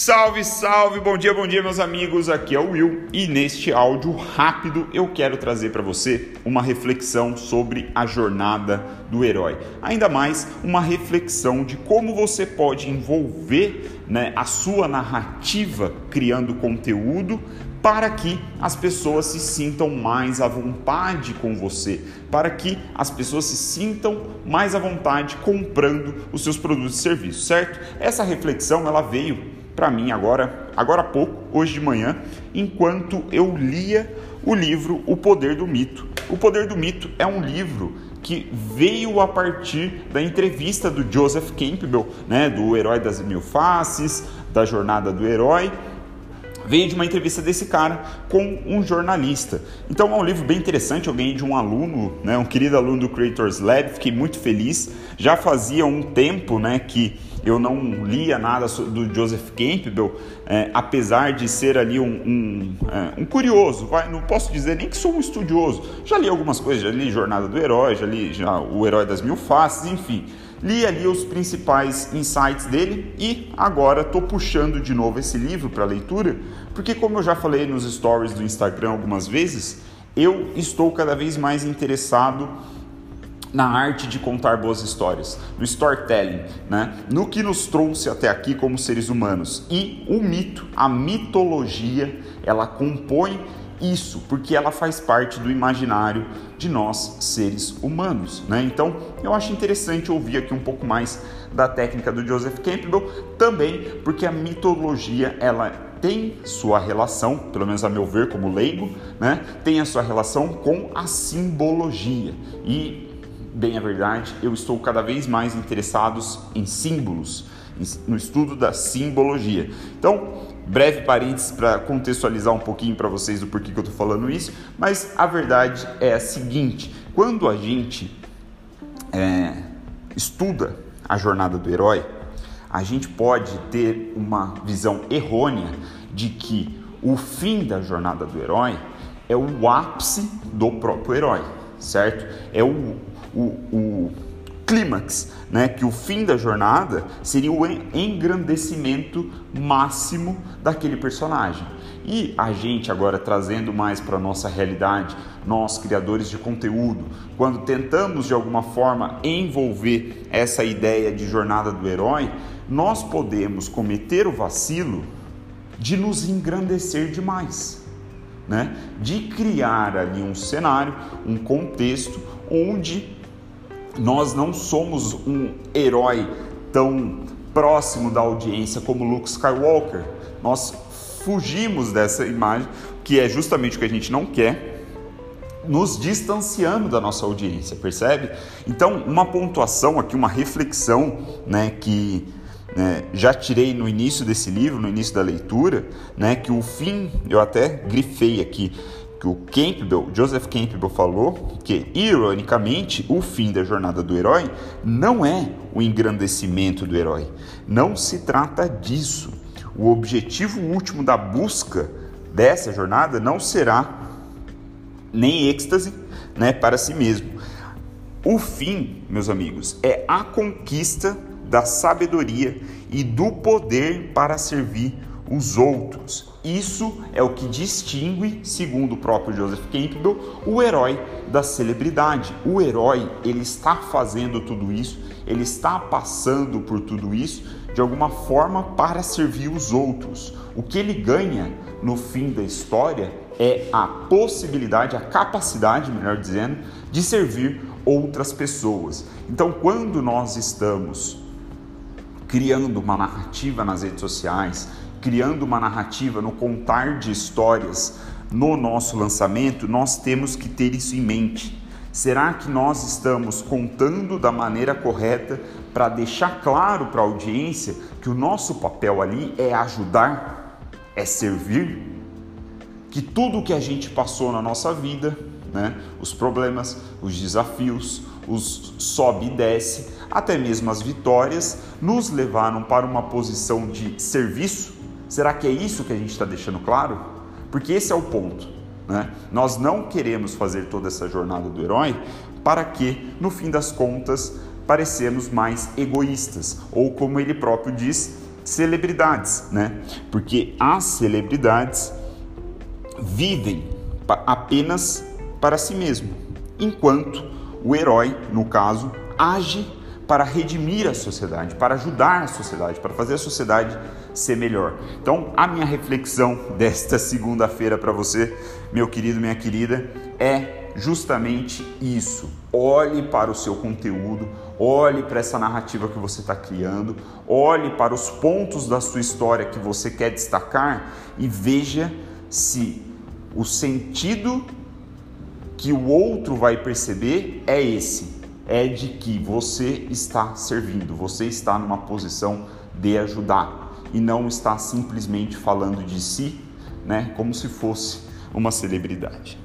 Salve, salve, bom dia, bom dia, meus amigos. Aqui é o Will e neste áudio rápido eu quero trazer para você uma reflexão sobre a jornada do herói. Ainda mais uma reflexão de como você pode envolver né, a sua narrativa criando conteúdo para que as pessoas se sintam mais à vontade com você, para que as pessoas se sintam mais à vontade comprando os seus produtos e serviços, certo? Essa reflexão ela veio para mim agora, agora há pouco, hoje de manhã, enquanto eu lia o livro O Poder do Mito. O Poder do Mito é um livro que veio a partir da entrevista do Joseph Campbell, né, do Herói das Mil Faces, da Jornada do Herói, veio de uma entrevista desse cara com um jornalista. Então é um livro bem interessante, eu ganhei de um aluno, né, um querido aluno do Creators Lab, fiquei muito feliz. Já fazia um tempo né, que eu não lia nada do Joseph Campbell, é, apesar de ser ali um, um, é, um, curioso, vai, não posso dizer nem que sou um estudioso. Já li algumas coisas, já li Jornada do Herói, já li já O Herói das Mil Faces, enfim. Li ali os principais insights dele e agora estou puxando de novo esse livro para leitura, porque como eu já falei nos stories do Instagram algumas vezes, eu estou cada vez mais interessado na arte de contar boas histórias, no storytelling, né? no que nos trouxe até aqui como seres humanos. E o mito, a mitologia, ela compõe isso, porque ela faz parte do imaginário de nós seres humanos, né? Então, eu acho interessante ouvir aqui um pouco mais da técnica do Joseph Campbell, também porque a mitologia ela tem sua relação, pelo menos a meu ver como leigo, né? Tem a sua relação com a simbologia. E bem a verdade, eu estou cada vez mais interessado em símbolos, no estudo da simbologia. Então, breve parênteses para contextualizar um pouquinho para vocês do porquê que eu estou falando isso, mas a verdade é a seguinte: quando a gente é, estuda a jornada do herói, a gente pode ter uma visão errônea de que o fim da jornada do herói é o ápice do próprio herói, certo? É o, o, o clímax, né? que o fim da jornada seria o engrandecimento máximo daquele personagem. E a gente agora trazendo mais para a nossa realidade, nós criadores de conteúdo, quando tentamos de alguma forma envolver essa ideia de jornada do herói, nós podemos cometer o vacilo de nos engrandecer demais. Né? De criar ali um cenário, um contexto onde nós não somos um herói tão próximo da audiência como Luke Skywalker. Nós fugimos dessa imagem, que é justamente o que a gente não quer, nos distanciando da nossa audiência, percebe? Então, uma pontuação aqui, uma reflexão, né, que né, já tirei no início desse livro, no início da leitura, né, que o fim, eu até grifei aqui, que o Campbell, Joseph Campbell falou que, ironicamente, o fim da jornada do herói não é o engrandecimento do herói. Não se trata disso. O objetivo último da busca dessa jornada não será nem êxtase né, para si mesmo. O fim, meus amigos, é a conquista da sabedoria e do poder para servir os outros. Isso é o que distingue, segundo o próprio Joseph Campbell, o herói da celebridade. O herói, ele está fazendo tudo isso, ele está passando por tudo isso de alguma forma para servir os outros. O que ele ganha no fim da história é a possibilidade, a capacidade, melhor dizendo, de servir outras pessoas. Então, quando nós estamos criando uma narrativa nas redes sociais, criando uma narrativa, no contar de histórias no nosso lançamento, nós temos que ter isso em mente. Será que nós estamos contando da maneira correta para deixar claro para a audiência que o nosso papel ali é ajudar, é servir? Que tudo que a gente passou na nossa vida, né, os problemas, os desafios, os sobe e desce, até mesmo as vitórias, nos levaram para uma posição de serviço Será que é isso que a gente está deixando claro? Porque esse é o ponto. Né? Nós não queremos fazer toda essa jornada do herói para que, no fim das contas, parecemos mais egoístas, ou como ele próprio diz, celebridades, né? Porque as celebridades vivem apenas para si mesmo, enquanto o herói, no caso, age para redimir a sociedade, para ajudar a sociedade, para fazer a sociedade ser melhor. Então, a minha reflexão desta segunda-feira para você, meu querido, minha querida, é justamente isso. Olhe para o seu conteúdo, olhe para essa narrativa que você está criando, olhe para os pontos da sua história que você quer destacar e veja se o sentido que o outro vai perceber é esse é de que você está servindo, você está numa posição de ajudar e não está simplesmente falando de si, né, como se fosse uma celebridade.